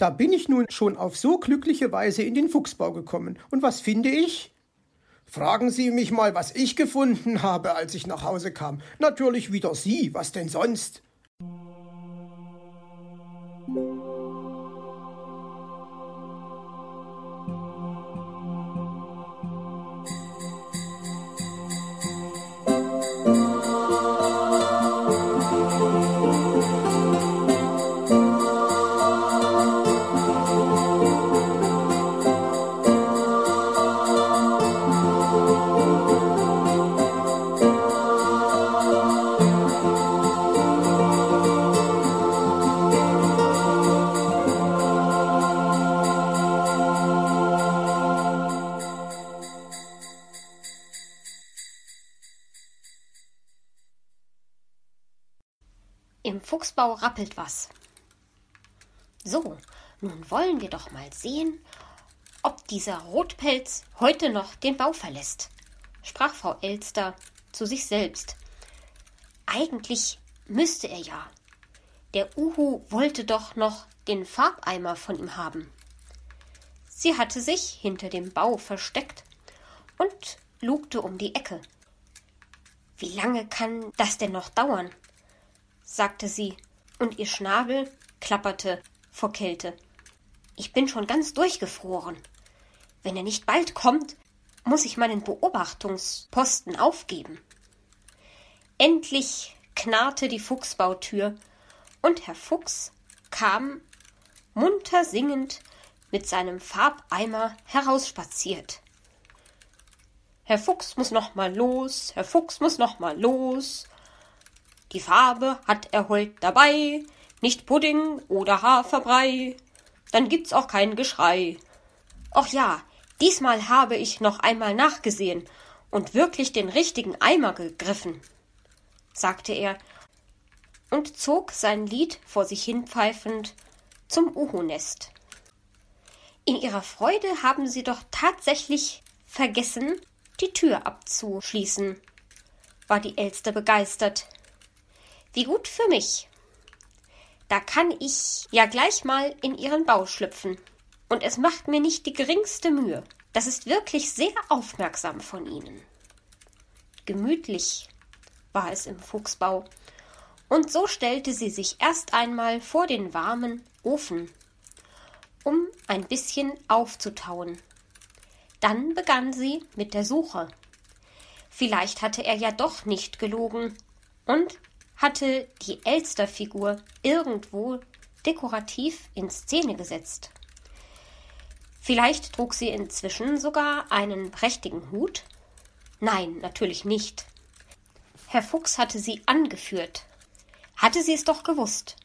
Da bin ich nun schon auf so glückliche Weise in den Fuchsbau gekommen. Und was finde ich? Fragen Sie mich mal, was ich gefunden habe, als ich nach Hause kam. Natürlich wieder Sie, was denn sonst? Fuchsbau rappelt was. So, nun wollen wir doch mal sehen, ob dieser Rotpelz heute noch den Bau verlässt, sprach Frau Elster zu sich selbst. Eigentlich müsste er ja. Der Uhu wollte doch noch den Farbeimer von ihm haben. Sie hatte sich hinter dem Bau versteckt und lugte um die Ecke. Wie lange kann das denn noch dauern? sagte sie, und ihr Schnabel klapperte vor Kälte. Ich bin schon ganz durchgefroren. Wenn er nicht bald kommt, muss ich meinen Beobachtungsposten aufgeben. Endlich knarrte die Fuchsbautür, und Herr Fuchs kam munter singend mit seinem Farbeimer herausspaziert. Herr Fuchs muss noch mal los, Herr Fuchs muss noch mal los, die Farbe hat er heut dabei, nicht Pudding oder Haferbrei. Dann gibt's auch kein Geschrei. Och ja, diesmal habe ich noch einmal nachgesehen und wirklich den richtigen Eimer gegriffen, sagte er und zog sein Lied vor sich hinpfeifend zum Uhu-Nest. In ihrer Freude haben sie doch tatsächlich vergessen, die Tür abzuschließen, war die Elster begeistert. Wie gut für mich. Da kann ich ja gleich mal in Ihren Bau schlüpfen. Und es macht mir nicht die geringste Mühe. Das ist wirklich sehr aufmerksam von Ihnen. Gemütlich war es im Fuchsbau. Und so stellte sie sich erst einmal vor den warmen Ofen, um ein bisschen aufzutauen. Dann begann sie mit der Suche. Vielleicht hatte er ja doch nicht gelogen und hatte die Elsterfigur irgendwo dekorativ in Szene gesetzt. Vielleicht trug sie inzwischen sogar einen prächtigen Hut? Nein, natürlich nicht. Herr Fuchs hatte sie angeführt. Hatte sie es doch gewusst,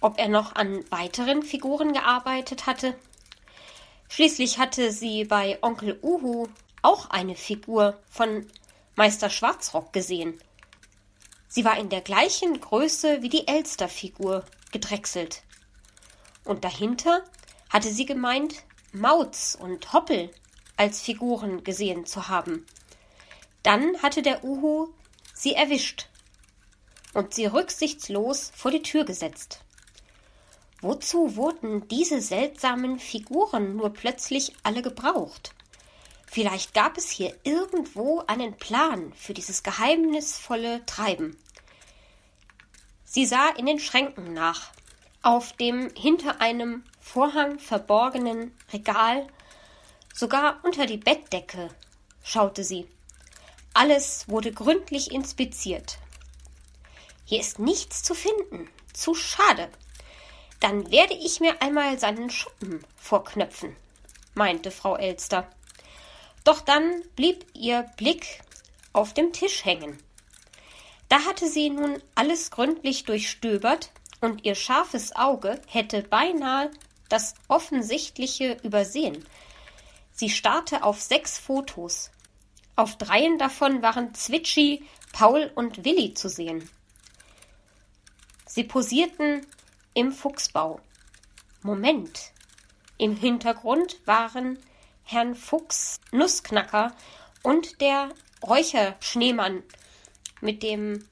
ob er noch an weiteren Figuren gearbeitet hatte? Schließlich hatte sie bei Onkel Uhu auch eine Figur von Meister Schwarzrock gesehen Sie war in der gleichen Größe wie die Elsterfigur gedrechselt. Und dahinter hatte sie gemeint, Mauz und Hoppel als Figuren gesehen zu haben. Dann hatte der Uhu sie erwischt und sie rücksichtslos vor die Tür gesetzt. Wozu wurden diese seltsamen Figuren nur plötzlich alle gebraucht? Vielleicht gab es hier irgendwo einen Plan für dieses geheimnisvolle Treiben. Sie sah in den Schränken nach. Auf dem hinter einem Vorhang verborgenen Regal, sogar unter die Bettdecke, schaute sie. Alles wurde gründlich inspiziert. Hier ist nichts zu finden. Zu schade. Dann werde ich mir einmal seinen Schuppen vorknöpfen, meinte Frau Elster. Doch dann blieb ihr Blick auf dem Tisch hängen. Da hatte sie nun alles gründlich durchstöbert, und ihr scharfes Auge hätte beinahe das Offensichtliche übersehen. Sie starrte auf sechs Fotos. Auf dreien davon waren Zwitschi, Paul und Willi zu sehen. Sie posierten im Fuchsbau. Moment. Im Hintergrund waren Herrn Fuchs Nussknacker und der Räucherschneemann mit dem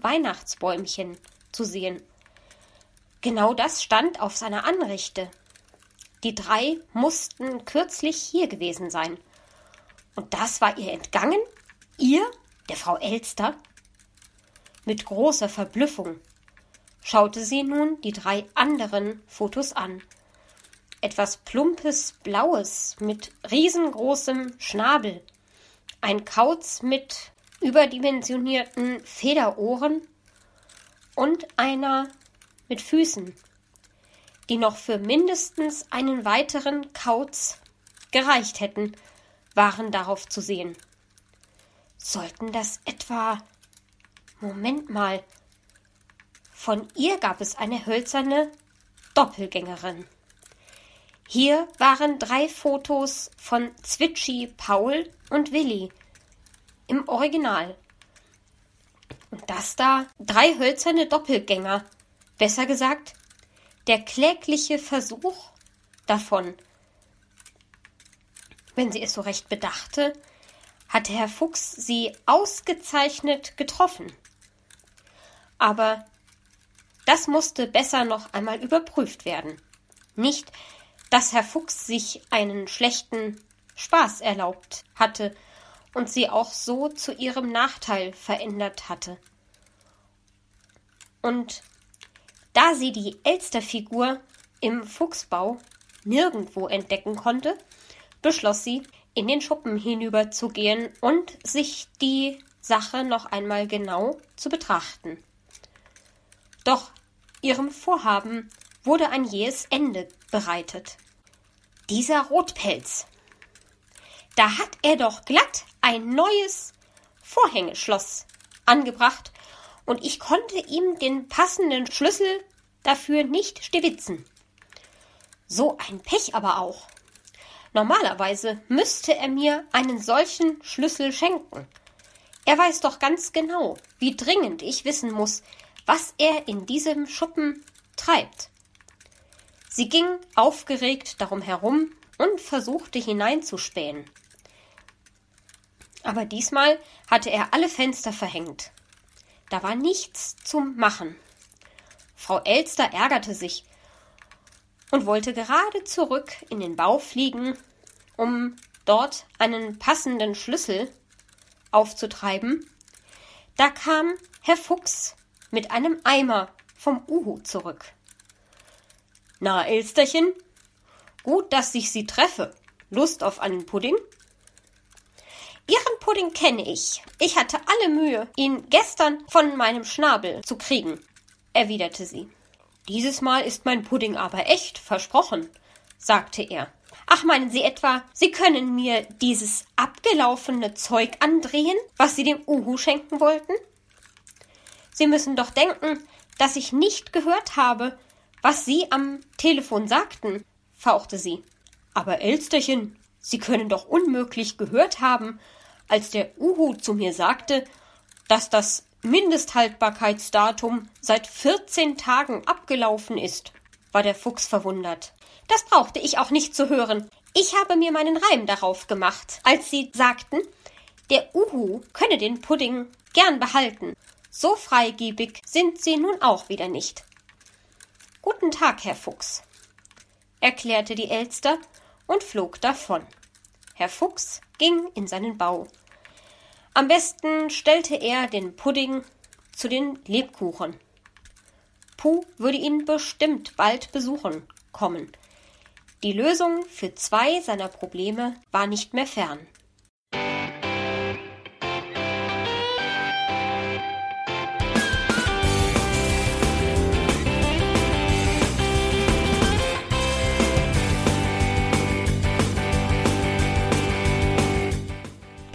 Weihnachtsbäumchen zu sehen. Genau das stand auf seiner Anrichte. die drei mussten kürzlich hier gewesen sein. Und das war ihr entgangen? Ihr, der Frau Elster? Mit großer Verblüffung schaute sie nun die drei anderen Fotos an. Etwas plumpes Blaues mit riesengroßem Schnabel, ein Kauz mit überdimensionierten Federohren und einer mit Füßen, die noch für mindestens einen weiteren Kauz gereicht hätten, waren darauf zu sehen. Sollten das etwa. Moment mal. Von ihr gab es eine hölzerne Doppelgängerin. Hier waren drei Fotos von Zwitschi, Paul und Willi im Original. Und das da drei hölzerne Doppelgänger. Besser gesagt, der klägliche Versuch davon. Wenn sie es so recht bedachte, hatte Herr Fuchs sie ausgezeichnet getroffen. Aber das musste besser noch einmal überprüft werden. Nicht, dass Herr Fuchs sich einen schlechten Spaß erlaubt hatte und sie auch so zu ihrem Nachteil verändert hatte. Und da sie die Elsterfigur im Fuchsbau nirgendwo entdecken konnte, beschloss sie, in den Schuppen hinüberzugehen und sich die Sache noch einmal genau zu betrachten. Doch ihrem Vorhaben wurde ein jähes Ende bereitet. Dieser Rotpelz. Da hat er doch glatt ein neues Vorhängeschloss angebracht und ich konnte ihm den passenden Schlüssel dafür nicht stibitzen. So ein Pech aber auch. Normalerweise müsste er mir einen solchen Schlüssel schenken. Er weiß doch ganz genau, wie dringend ich wissen muss, was er in diesem Schuppen treibt. Sie ging aufgeregt darum herum und versuchte hineinzuspähen. Aber diesmal hatte er alle Fenster verhängt. Da war nichts zum Machen. Frau Elster ärgerte sich und wollte gerade zurück in den Bau fliegen, um dort einen passenden Schlüssel aufzutreiben, da kam Herr Fuchs mit einem Eimer vom Uhu zurück. Na, Elsterchen, gut, dass ich Sie treffe. Lust auf einen Pudding? Pudding kenne ich. Ich hatte alle Mühe, ihn gestern von meinem Schnabel zu kriegen, erwiderte sie. Dieses Mal ist mein Pudding aber echt, versprochen, sagte er. Ach, meinen Sie etwa, Sie können mir dieses abgelaufene Zeug andrehen, was Sie dem Uhu schenken wollten? Sie müssen doch denken, dass ich nicht gehört habe, was Sie am Telefon sagten, fauchte sie. Aber Elsterchen, Sie können doch unmöglich gehört haben, als der Uhu zu mir sagte, dass das Mindesthaltbarkeitsdatum seit 14 Tagen abgelaufen ist, war der Fuchs verwundert. Das brauchte ich auch nicht zu hören. Ich habe mir meinen Reim darauf gemacht, als Sie sagten, der Uhu könne den Pudding gern behalten. So freigebig sind Sie nun auch wieder nicht. Guten Tag, Herr Fuchs, erklärte die Elster und flog davon. Herr Fuchs ging in seinen Bau. Am besten stellte er den Pudding zu den Lebkuchen. Puh würde ihn bestimmt bald besuchen kommen. Die Lösung für zwei seiner Probleme war nicht mehr fern.